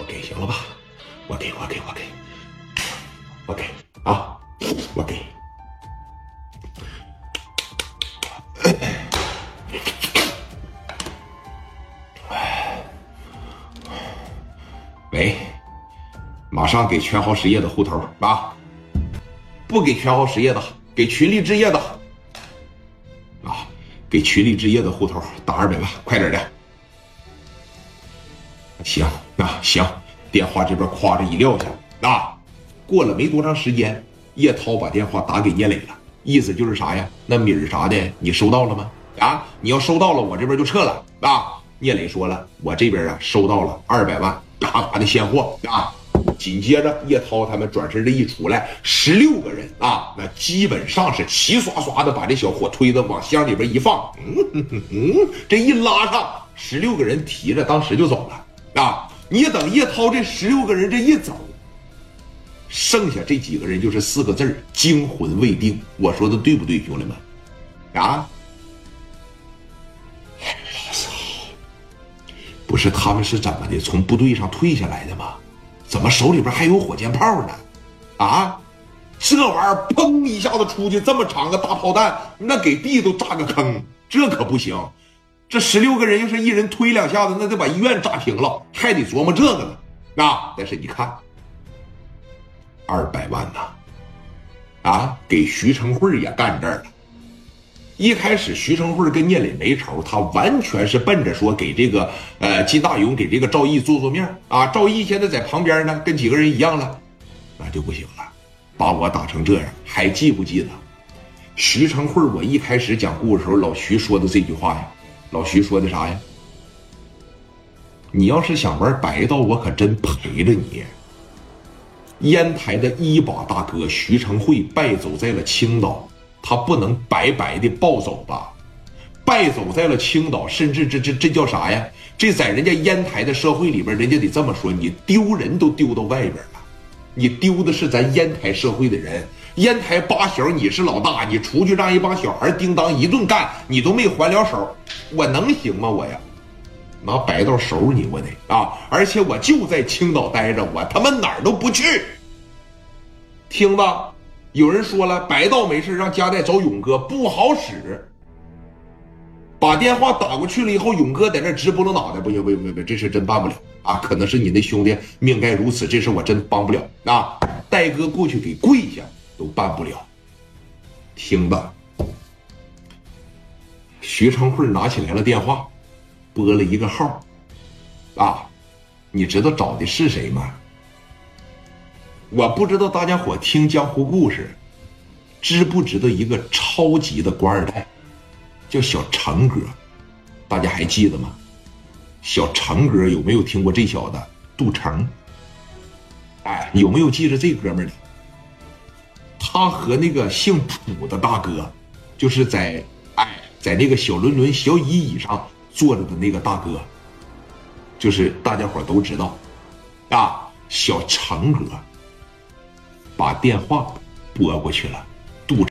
我给行了吧？我给我给我给，我给啊，我给。喂，马上给全豪实业的户头啊！不给全豪实业的，给群力置业的啊！给群力置业的户头打二百万，快点的。行那，行，电话这边夸着一撂下啊。过了没多长时间，叶涛把电话打给聂磊了，意思就是啥呀？那米儿啥的你收到了吗？啊，你要收到了，我这边就撤了啊。聂磊说了，我这边啊收到了二百万。嘎嘎的现货啊！紧接着叶涛他们转身这一出来，十六个人啊，那基本上是齐刷刷的把这小火推子往箱里边一放，嗯嗯嗯，这一拉上，十六个人提着，当时就走了啊！你等叶涛这十六个人这一走，剩下这几个人就是四个字儿：惊魂未定。我说的对不对，兄弟们？啊？不是他们是怎么的？从部队上退下来的吗？怎么手里边还有火箭炮呢？啊，这玩意儿砰一下子出去，这么长个大炮弹，那给地都炸个坑，这可不行。这十六个人要是一人推两下子，那得把医院炸平了，还得琢磨这个呢。啊，但是你看，二百万呐，啊，给徐成慧也干这儿了。一开始，徐成慧跟聂磊没仇，他完全是奔着说给这个呃金大勇给这个赵毅做做面啊。赵毅现在在旁边呢，跟几个人一样了，那就不行了，把我打成这样，还记不记得徐成慧？我一开始讲故事时候，老徐说的这句话呀，老徐说的啥呀？你要是想玩白道，我可真陪着你。烟台的一把大哥徐成慧败走在了青岛。他不能白白的暴走吧，败走在了青岛，甚至这这这叫啥呀？这在人家烟台的社会里边，人家得这么说，你丢人都丢到外边了，你丢的是咱烟台社会的人。烟台八小，你是老大，你出去让一帮小孩叮当一顿干，你都没还了手，我能行吗？我呀，拿白道收拾你，我得啊！而且我就在青岛待着，我他妈哪儿都不去，听吧。有人说了，白道没事让加代找勇哥不好使。把电话打过去了以后，勇哥在那直拨了脑袋，不行不行不行，这事真办不了啊！可能是你那兄弟命该如此，这事我真帮不了啊！戴哥过去给跪都办不了。听吧，徐成慧拿起来了电话，拨了一个号，啊，你知道找的是谁吗？我不知道大家伙听江湖故事，知不知道一个超级的官二代，叫小成哥，大家还记得吗？小成哥有没有听过这小子杜成？哎，有没有记着这哥们儿的？他和那个姓朴的大哥，就是在哎在那个小轮轮小椅椅上坐着的那个大哥，就是大家伙都知道啊，小成哥。把电话拨过去了。杜